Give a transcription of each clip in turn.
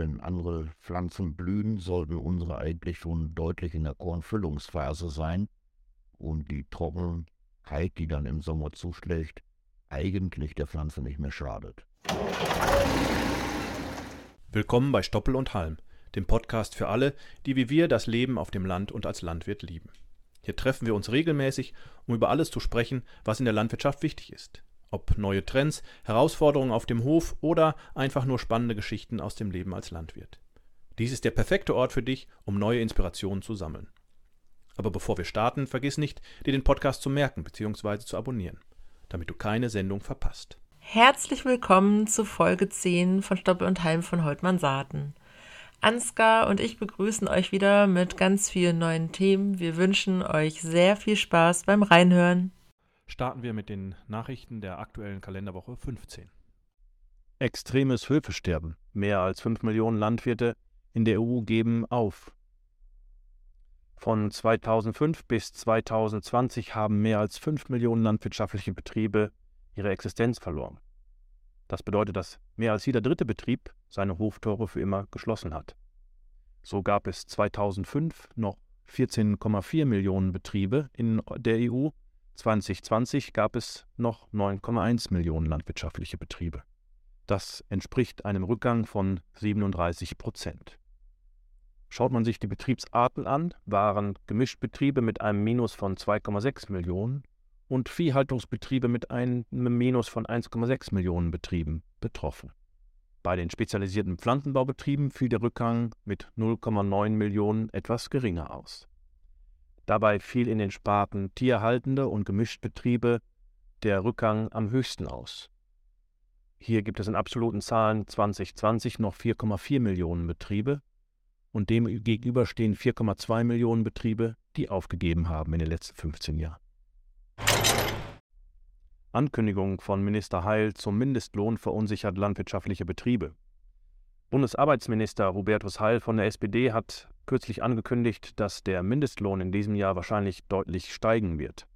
wenn andere Pflanzen blühen, sollte unsere eigentlich schon deutlich in der Kornfüllungsphase sein und die Trockenheit, die dann im Sommer zuschlägt, eigentlich der Pflanze nicht mehr schadet. Willkommen bei Stoppel und Halm, dem Podcast für alle, die wie wir das Leben auf dem Land und als Landwirt lieben. Hier treffen wir uns regelmäßig, um über alles zu sprechen, was in der Landwirtschaft wichtig ist. Ob neue Trends, Herausforderungen auf dem Hof oder einfach nur spannende Geschichten aus dem Leben als Landwirt. Dies ist der perfekte Ort für dich, um neue Inspirationen zu sammeln. Aber bevor wir starten, vergiss nicht, dir den Podcast zu merken bzw. zu abonnieren, damit du keine Sendung verpasst. Herzlich willkommen zu Folge 10 von Stoppel und Heim von Holtmann Saaten. Ansgar und ich begrüßen euch wieder mit ganz vielen neuen Themen. Wir wünschen euch sehr viel Spaß beim Reinhören starten wir mit den Nachrichten der aktuellen Kalenderwoche 15. Extremes Höfesterben. Mehr als 5 Millionen Landwirte in der EU geben auf. Von 2005 bis 2020 haben mehr als 5 Millionen landwirtschaftliche Betriebe ihre Existenz verloren. Das bedeutet, dass mehr als jeder dritte Betrieb seine Hoftore für immer geschlossen hat. So gab es 2005 noch 14,4 Millionen Betriebe in der EU 2020 gab es noch 9,1 Millionen landwirtschaftliche Betriebe. Das entspricht einem Rückgang von 37 Prozent. Schaut man sich die Betriebsarten an, waren Gemischtbetriebe mit einem Minus von 2,6 Millionen und Viehhaltungsbetriebe mit einem Minus von 1,6 Millionen Betrieben betroffen. Bei den spezialisierten Pflanzenbaubetrieben fiel der Rückgang mit 0,9 Millionen etwas geringer aus. Dabei fiel in den Sparten Tierhaltende und Gemischtbetriebe der Rückgang am höchsten aus. Hier gibt es in absoluten Zahlen 2020 noch 4,4 Millionen Betriebe und dem gegenüber stehen 4,2 Millionen Betriebe, die aufgegeben haben in den letzten 15 Jahren. Ankündigung von Minister Heil zum Mindestlohn verunsichert landwirtschaftliche Betriebe. Bundesarbeitsminister Hubertus Heil von der SPD hat kürzlich angekündigt, dass der Mindestlohn in diesem Jahr wahrscheinlich deutlich steigen wird.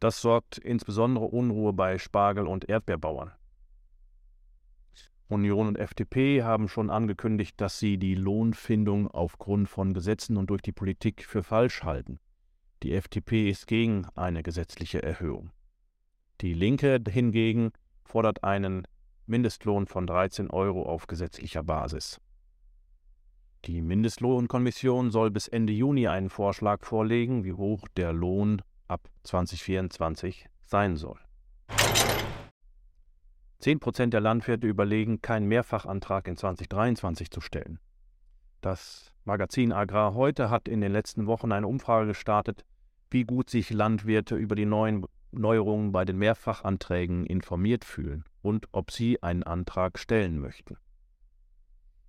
Das sorgt insbesondere Unruhe bei Spargel- und Erdbeerbauern. Union und FDP haben schon angekündigt, dass sie die Lohnfindung aufgrund von Gesetzen und durch die Politik für falsch halten. Die FDP ist gegen eine gesetzliche Erhöhung. Die Linke hingegen fordert einen Mindestlohn von 13 Euro auf gesetzlicher Basis. Die Mindestlohnkommission soll bis Ende Juni einen Vorschlag vorlegen, wie hoch der Lohn ab 2024 sein soll. Zehn Prozent der Landwirte überlegen, keinen Mehrfachantrag in 2023 zu stellen. Das Magazin Agrar heute hat in den letzten Wochen eine Umfrage gestartet, wie gut sich Landwirte über die neuen Neuerungen bei den Mehrfachanträgen informiert fühlen und ob sie einen Antrag stellen möchten.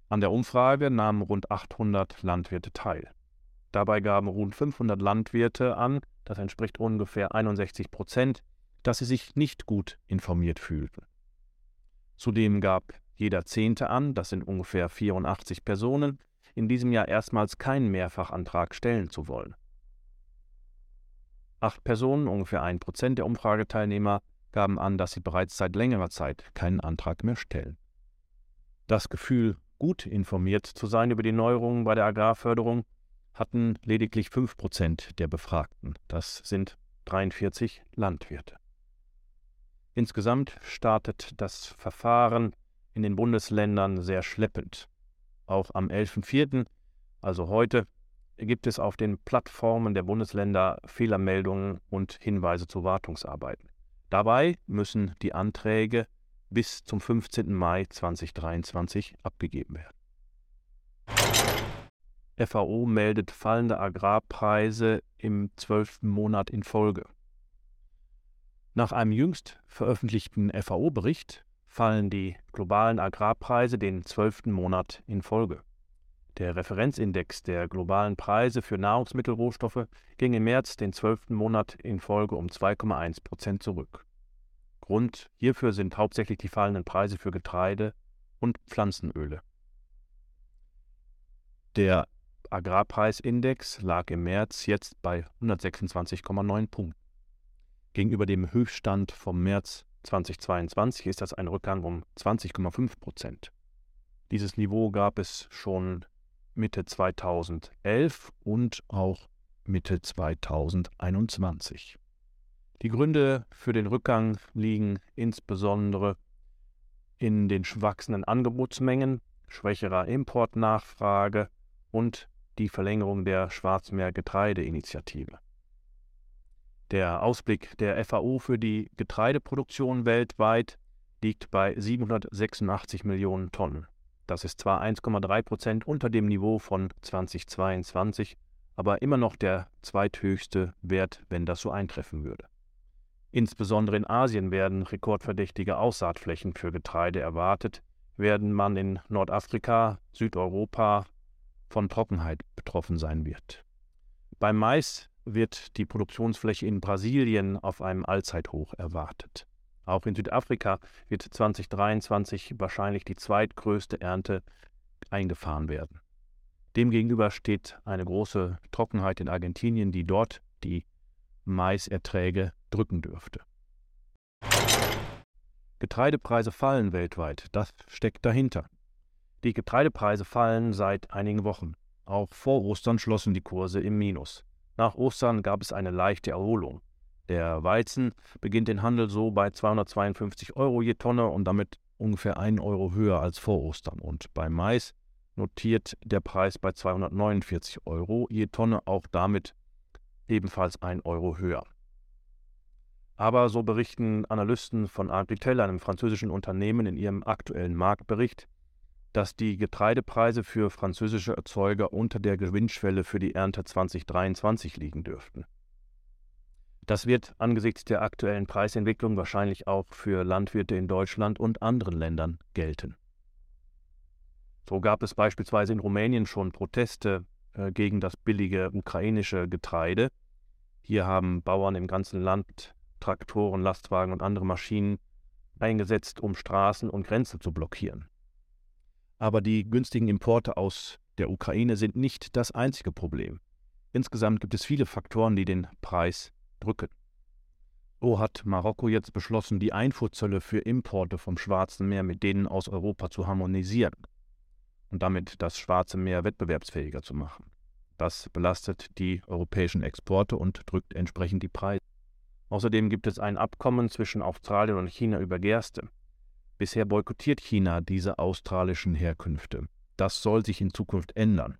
An der Umfrage nahmen rund 800 Landwirte teil. Dabei gaben rund 500 Landwirte an, das entspricht ungefähr 61 Prozent, dass sie sich nicht gut informiert fühlten. Zudem gab jeder Zehnte an, das sind ungefähr 84 Personen, in diesem Jahr erstmals keinen Mehrfachantrag stellen zu wollen. Acht Personen, ungefähr ein Prozent der Umfrageteilnehmer, gaben an, dass sie bereits seit längerer Zeit keinen Antrag mehr stellen. Das Gefühl, gut informiert zu sein über die Neuerungen bei der Agrarförderung, hatten lediglich 5 Prozent der Befragten. Das sind 43 Landwirte. Insgesamt startet das Verfahren in den Bundesländern sehr schleppend. Auch am 11.04., also heute, gibt es auf den Plattformen der Bundesländer Fehlermeldungen und Hinweise zu Wartungsarbeiten. Dabei müssen die Anträge bis zum 15. Mai 2023 abgegeben werden. FAO meldet fallende Agrarpreise im zwölften Monat in Folge. Nach einem jüngst veröffentlichten FAO-Bericht fallen die globalen Agrarpreise den zwölften Monat in Folge. Der Referenzindex der globalen Preise für Nahrungsmittelrohstoffe ging im März den zwölften Monat in Folge um 2,1 Prozent zurück. Grund hierfür sind hauptsächlich die fallenden Preise für Getreide und Pflanzenöle. Der Agrarpreisindex lag im März jetzt bei 126,9 Punkten. Gegenüber dem Höchststand vom März 2022 ist das ein Rückgang um 20,5 Prozent. Dieses Niveau gab es schon Mitte 2011 und auch Mitte 2021. Die Gründe für den Rückgang liegen insbesondere in den wachsenden Angebotsmengen, schwächerer Importnachfrage und die Verlängerung der Schwarzmeer-Getreideinitiative. Der Ausblick der FAO für die Getreideproduktion weltweit liegt bei 786 Millionen Tonnen. Das ist zwar 1,3 Prozent unter dem Niveau von 2022, aber immer noch der zweithöchste Wert, wenn das so eintreffen würde. Insbesondere in Asien werden rekordverdächtige Aussaatflächen für Getreide erwartet, während man in Nordafrika, Südeuropa von Trockenheit betroffen sein wird. Beim Mais wird die Produktionsfläche in Brasilien auf einem Allzeithoch erwartet. Auch in Südafrika wird 2023 wahrscheinlich die zweitgrößte Ernte eingefahren werden. Demgegenüber steht eine große Trockenheit in Argentinien, die dort die Maiserträge drücken dürfte. Getreidepreise fallen weltweit, das steckt dahinter. Die Getreidepreise fallen seit einigen Wochen. Auch vor Ostern schlossen die Kurse im Minus. Nach Ostern gab es eine leichte Erholung. Der Weizen beginnt den Handel so bei 252 Euro je Tonne und damit ungefähr 1 Euro höher als vor Ostern. Und beim Mais notiert der Preis bei 249 Euro je Tonne, auch damit ebenfalls 1 Euro höher. Aber so berichten Analysten von Agritel, einem französischen Unternehmen, in ihrem aktuellen Marktbericht, dass die Getreidepreise für französische Erzeuger unter der Gewinnschwelle für die Ernte 2023 liegen dürften. Das wird angesichts der aktuellen Preisentwicklung wahrscheinlich auch für Landwirte in Deutschland und anderen Ländern gelten. So gab es beispielsweise in Rumänien schon Proteste äh, gegen das billige ukrainische Getreide. Hier haben Bauern im ganzen Land Traktoren, Lastwagen und andere Maschinen eingesetzt, um Straßen und Grenzen zu blockieren. Aber die günstigen Importe aus der Ukraine sind nicht das einzige Problem. Insgesamt gibt es viele Faktoren, die den Preis drücken. So hat Marokko jetzt beschlossen, die Einfuhrzölle für Importe vom Schwarzen Meer mit denen aus Europa zu harmonisieren und damit das Schwarze Meer wettbewerbsfähiger zu machen. Das belastet die europäischen Exporte und drückt entsprechend die Preise. Außerdem gibt es ein Abkommen zwischen Australien und China über Gerste. Bisher boykottiert China diese australischen Herkünfte. Das soll sich in Zukunft ändern.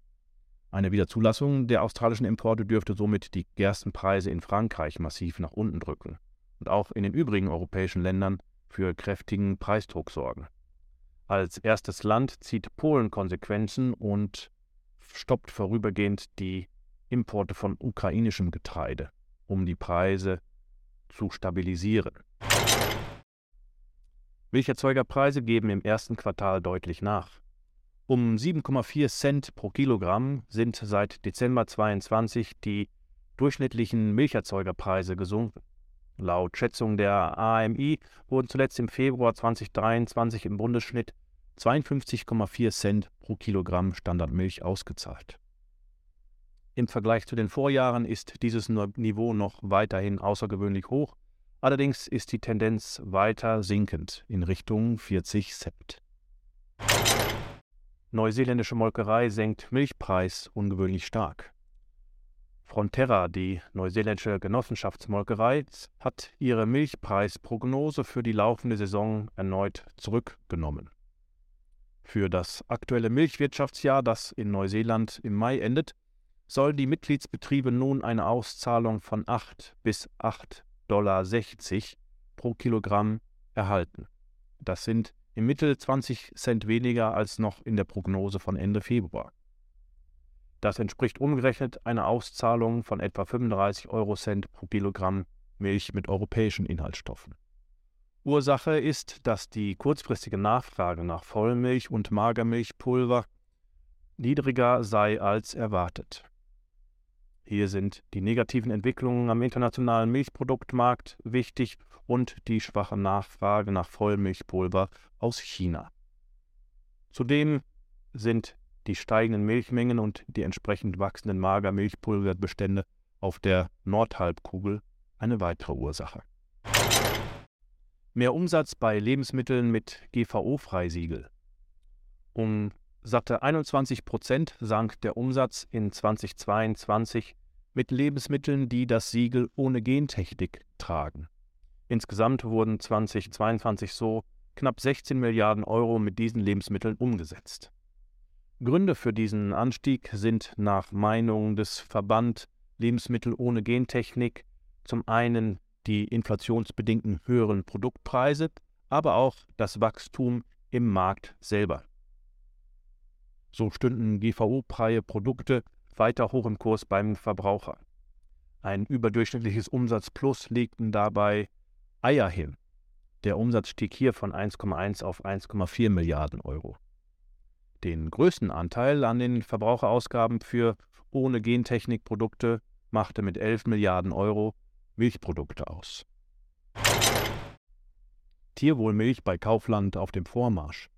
Eine Wiederzulassung der australischen Importe dürfte somit die Gerstenpreise in Frankreich massiv nach unten drücken und auch in den übrigen europäischen Ländern für kräftigen Preisdruck sorgen. Als erstes Land zieht Polen Konsequenzen und stoppt vorübergehend die Importe von ukrainischem Getreide, um die Preise zu stabilisieren. Milcherzeugerpreise geben im ersten Quartal deutlich nach. Um 7,4 Cent pro Kilogramm sind seit Dezember 22 die durchschnittlichen Milcherzeugerpreise gesunken. Laut Schätzung der AMI wurden zuletzt im Februar 2023 im Bundesschnitt 52,4 Cent pro Kilogramm Standardmilch ausgezahlt. Im Vergleich zu den Vorjahren ist dieses Niveau noch weiterhin außergewöhnlich hoch, allerdings ist die Tendenz weiter sinkend in Richtung 40 Cent. Neuseeländische Molkerei senkt Milchpreis ungewöhnlich stark. Fronterra, die neuseeländische Genossenschaftsmolkerei, hat ihre Milchpreisprognose für die laufende Saison erneut zurückgenommen. Für das aktuelle Milchwirtschaftsjahr, das in Neuseeland im Mai endet, sollen die Mitgliedsbetriebe nun eine Auszahlung von 8 bis 8,60 Dollar pro Kilogramm erhalten. Das sind im Mittel 20 Cent weniger als noch in der Prognose von Ende Februar. Das entspricht umgerechnet einer Auszahlung von etwa 35 Eurocent pro Kilogramm Milch mit europäischen Inhaltsstoffen. Ursache ist, dass die kurzfristige Nachfrage nach Vollmilch und Magermilchpulver niedriger sei als erwartet. Hier sind die negativen Entwicklungen am internationalen Milchproduktmarkt wichtig und die schwache Nachfrage nach Vollmilchpulver aus China. Zudem sind die steigenden Milchmengen und die entsprechend wachsenden Magermilchpulverbestände auf der Nordhalbkugel eine weitere Ursache. Mehr Umsatz bei Lebensmitteln mit GVO-Freisiegel. Um satte 21 Prozent sank der Umsatz in 2022 mit Lebensmitteln, die das Siegel ohne Gentechnik tragen. Insgesamt wurden 2022 so knapp 16 Milliarden Euro mit diesen Lebensmitteln umgesetzt. Gründe für diesen Anstieg sind nach Meinung des Verband Lebensmittel ohne Gentechnik zum einen die inflationsbedingten höheren Produktpreise, aber auch das Wachstum im Markt selber. So stünden GVO-freie Produkte weiter hoch im Kurs beim Verbraucher. Ein überdurchschnittliches Umsatzplus legten dabei Eier hin. Der Umsatz stieg hier von 1,1 auf 1,4 Milliarden Euro. Den größten Anteil an den Verbraucherausgaben für ohne Gentechnikprodukte machte mit 11 Milliarden Euro Milchprodukte aus. Tierwohlmilch bei Kaufland auf dem Vormarsch.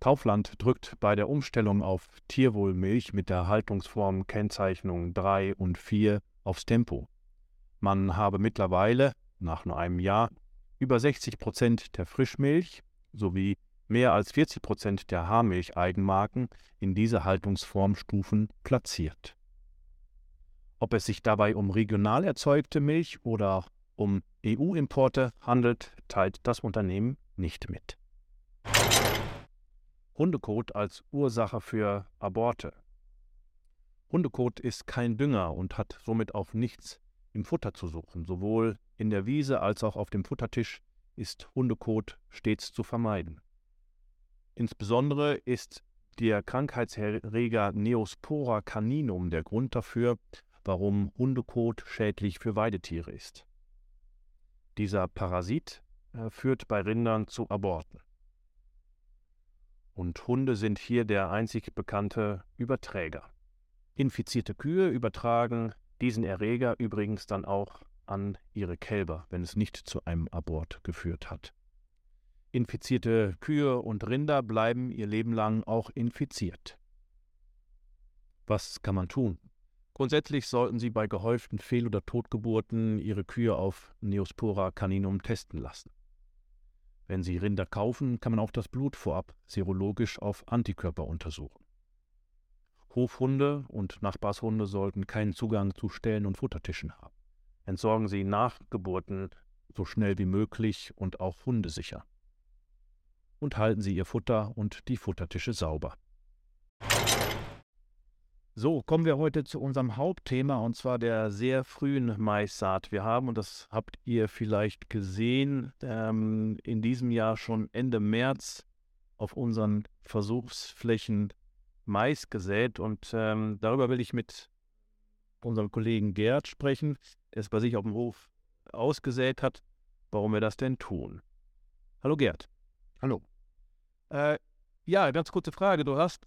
Kaufland drückt bei der Umstellung auf Tierwohlmilch mit der Haltungsform Kennzeichnung 3 und 4 aufs Tempo. Man habe mittlerweile, nach nur einem Jahr, über 60 Prozent der Frischmilch sowie mehr als 40 Prozent der Haarmilch-Eigenmarken in diese Haltungsformstufen platziert. Ob es sich dabei um regional erzeugte Milch oder um EU-Importe handelt, teilt das Unternehmen nicht mit. Hundekot als Ursache für Aborte. Hundekot ist kein Dünger und hat somit auch nichts im Futter zu suchen. Sowohl in der Wiese als auch auf dem Futtertisch ist Hundekot stets zu vermeiden. Insbesondere ist der Krankheitserreger Neospora caninum der Grund dafür, warum Hundekot schädlich für Weidetiere ist. Dieser Parasit äh, führt bei Rindern zu Aborten. Und Hunde sind hier der einzig bekannte Überträger. Infizierte Kühe übertragen diesen Erreger übrigens dann auch an ihre Kälber, wenn es nicht zu einem Abort geführt hat. Infizierte Kühe und Rinder bleiben ihr Leben lang auch infiziert. Was kann man tun? Grundsätzlich sollten Sie bei gehäuften Fehl- oder Totgeburten Ihre Kühe auf Neospora caninum testen lassen. Wenn Sie Rinder kaufen, kann man auch das Blut vorab serologisch auf Antikörper untersuchen. Hofhunde und Nachbarshunde sollten keinen Zugang zu Ställen und Futtertischen haben. Entsorgen Sie nach Geburten so schnell wie möglich und auch hundesicher und halten Sie Ihr Futter und die Futtertische sauber. So, kommen wir heute zu unserem Hauptthema und zwar der sehr frühen Maissaat. Wir haben, und das habt ihr vielleicht gesehen, ähm, in diesem Jahr schon Ende März auf unseren Versuchsflächen Mais gesät und ähm, darüber will ich mit unserem Kollegen Gerd sprechen, der es bei sich auf dem Hof ausgesät hat, warum wir das denn tun. Hallo Gerd. Hallo. Äh, ja, ganz kurze Frage. Du hast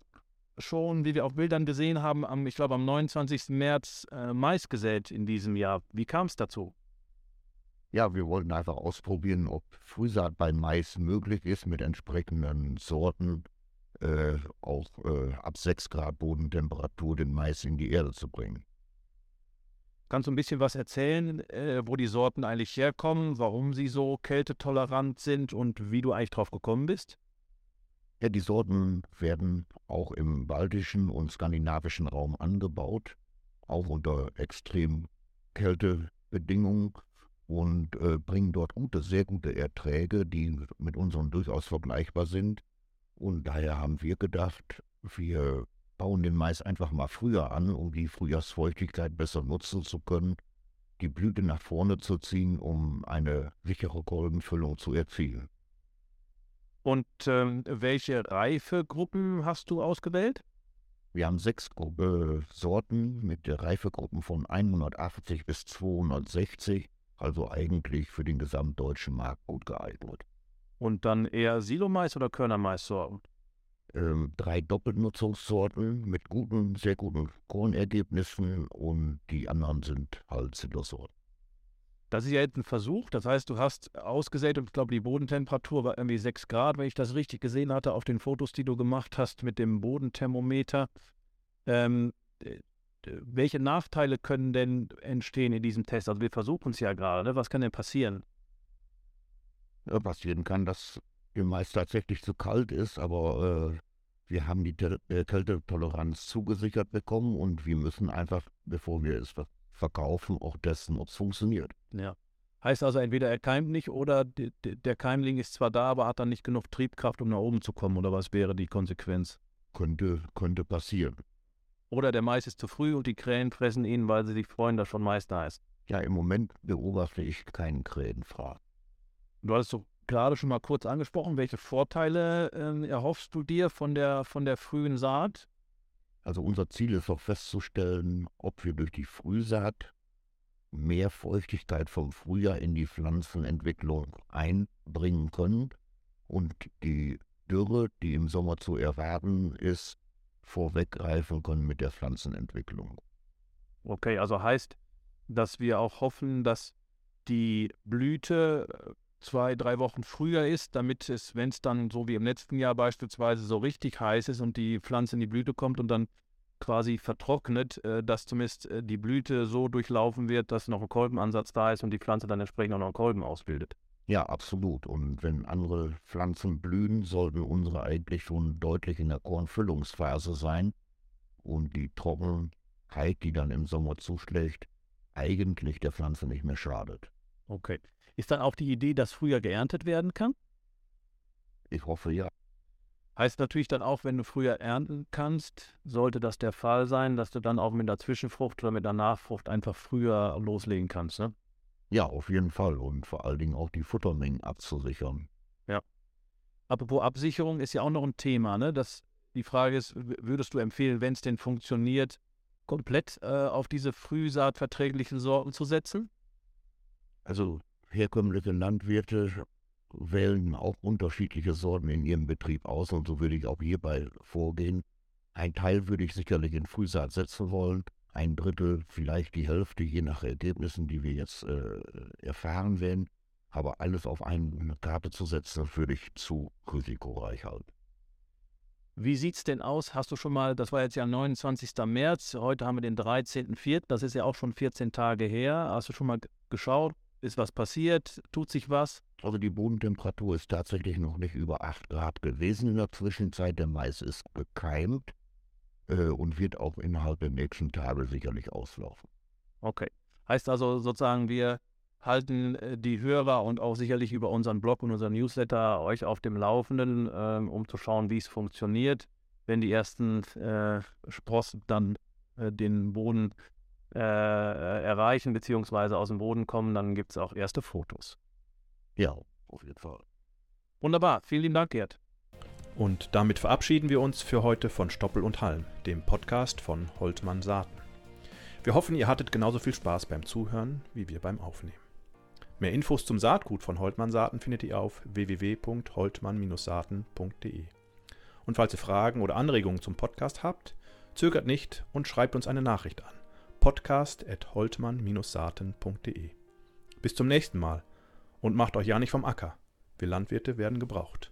schon, wie wir auf Bildern gesehen haben, am, ich glaube am 29. März äh, Mais gesät in diesem Jahr. Wie kam es dazu? Ja, wir wollten einfach ausprobieren, ob Frühsaat bei Mais möglich ist mit entsprechenden Sorten, äh, auch äh, ab 6 Grad Bodentemperatur den Mais in die Erde zu bringen. Kannst du ein bisschen was erzählen, äh, wo die Sorten eigentlich herkommen, warum sie so kältetolerant sind und wie du eigentlich drauf gekommen bist? Ja, die Sorten werden auch im baltischen und skandinavischen Raum angebaut, auch unter extrem Kältebedingungen und äh, bringen dort gute, sehr gute Erträge, die mit unseren durchaus vergleichbar sind. Und daher haben wir gedacht, wir bauen den Mais einfach mal früher an, um die Frühjahrsfeuchtigkeit besser nutzen zu können, die Blüte nach vorne zu ziehen, um eine sichere Kolbenfüllung zu erzielen. Und ähm, welche Reifegruppen hast du ausgewählt? Wir haben sechs Gruppe Sorten mit Reifegruppen von 180 bis 260, also eigentlich für den gesamtdeutschen Markt gut geeignet. Und dann eher Silomais oder Körnermais-Sorten? Ähm, drei Doppelnutzungssorten mit guten, sehr guten Kornergebnissen und die anderen sind halt Sildersorten. Das ist ja jetzt ein Versuch. Das heißt, du hast ausgesät und ich glaube, die Bodentemperatur war irgendwie 6 Grad, wenn ich das richtig gesehen hatte, auf den Fotos, die du gemacht hast mit dem Bodenthermometer. Ähm, welche Nachteile können denn entstehen in diesem Test? Also wir versuchen es ja gerade. Ne? Was kann denn passieren? Ja, passieren kann, dass dem Mais tatsächlich zu kalt ist, aber äh, wir haben die äh, Kältetoleranz zugesichert bekommen und wir müssen einfach, bevor wir es verkaufen, auch testen, ob es funktioniert. Ja. Heißt also, entweder er keimt nicht oder der Keimling ist zwar da, aber hat dann nicht genug Triebkraft, um nach oben zu kommen, oder was wäre die Konsequenz? Könnte, könnte passieren. Oder der Mais ist zu früh und die Krähen fressen ihn, weil sie sich freuen, dass schon Mais da ist. Ja, im Moment beobachte ich keinen Krähenfraß. Du hattest so gerade schon mal kurz angesprochen. Welche Vorteile äh, erhoffst du dir von der, von der frühen Saat? Also unser Ziel ist auch festzustellen, ob wir durch die Frühsaat mehr Feuchtigkeit vom Frühjahr in die Pflanzenentwicklung einbringen können und die Dürre, die im Sommer zu erwarten ist, vorweggreifen können mit der Pflanzenentwicklung. Okay, also heißt, dass wir auch hoffen, dass die Blüte äh, zwei, drei Wochen früher ist, damit es, wenn es dann so wie im letzten Jahr beispielsweise so richtig heiß ist und die Pflanze in die Blüte kommt und dann quasi vertrocknet, äh, dass zumindest äh, die Blüte so durchlaufen wird, dass noch ein Kolbenansatz da ist und die Pflanze dann entsprechend auch noch einen Kolben ausbildet. Ja, absolut. Und wenn andere Pflanzen blühen, sollten unsere eigentlich schon deutlich in der Kornfüllungsphase sein und die Trockenheit, die dann im Sommer zuschlägt, eigentlich der Pflanze nicht mehr schadet. Okay. Ist dann auch die Idee, dass früher geerntet werden kann? Ich hoffe ja. Heißt natürlich dann auch, wenn du früher ernten kannst, sollte das der Fall sein, dass du dann auch mit der Zwischenfrucht oder mit der Nachfrucht einfach früher loslegen kannst, ne? Ja, auf jeden Fall. Und vor allen Dingen auch die Futtermengen abzusichern. Ja. Apropos Absicherung ist ja auch noch ein Thema, ne? Das, die Frage ist, würdest du empfehlen, wenn es denn funktioniert, komplett äh, auf diese frühsaatverträglichen Sorten zu setzen? Also herkömmliche Landwirte wählen auch unterschiedliche Sorten in ihrem Betrieb aus und so würde ich auch hierbei vorgehen. Ein Teil würde ich sicherlich in Frühsaat setzen wollen, ein Drittel, vielleicht die Hälfte, je nach Ergebnissen, die wir jetzt äh, erfahren werden. Aber alles auf eine Karte zu setzen, würde ich zu risikoreich halten. Wie sieht es denn aus? Hast du schon mal, das war jetzt ja 29. März, heute haben wir den 13.04., das ist ja auch schon 14 Tage her. Hast du schon mal geschaut, ist was passiert? Tut sich was? Also die Bodentemperatur ist tatsächlich noch nicht über 8 Grad gewesen in der Zwischenzeit. Der Mais ist gekeimt äh, und wird auch innerhalb der nächsten Tage sicherlich auslaufen. Okay. Heißt also sozusagen, wir halten äh, die Hörer und auch sicherlich über unseren Blog und unseren Newsletter euch auf dem Laufenden, äh, um zu schauen, wie es funktioniert. Wenn die ersten äh, Sprossen dann äh, den Boden äh, erreichen bzw. aus dem Boden kommen, dann gibt es auch erste Fotos. Ja, auf jeden Fall. Wunderbar, vielen lieben Dank, Gerd. Und damit verabschieden wir uns für heute von Stoppel und Halm, dem Podcast von Holtmann Saaten. Wir hoffen, ihr hattet genauso viel Spaß beim Zuhören wie wir beim Aufnehmen. Mehr Infos zum Saatgut von Holtmann Saaten findet ihr auf www.holtmann-saaten.de. Und falls ihr Fragen oder Anregungen zum Podcast habt, zögert nicht und schreibt uns eine Nachricht an podcast.holtmann-saaten.de. Bis zum nächsten Mal und macht euch ja nicht vom Acker. Wir Landwirte werden gebraucht.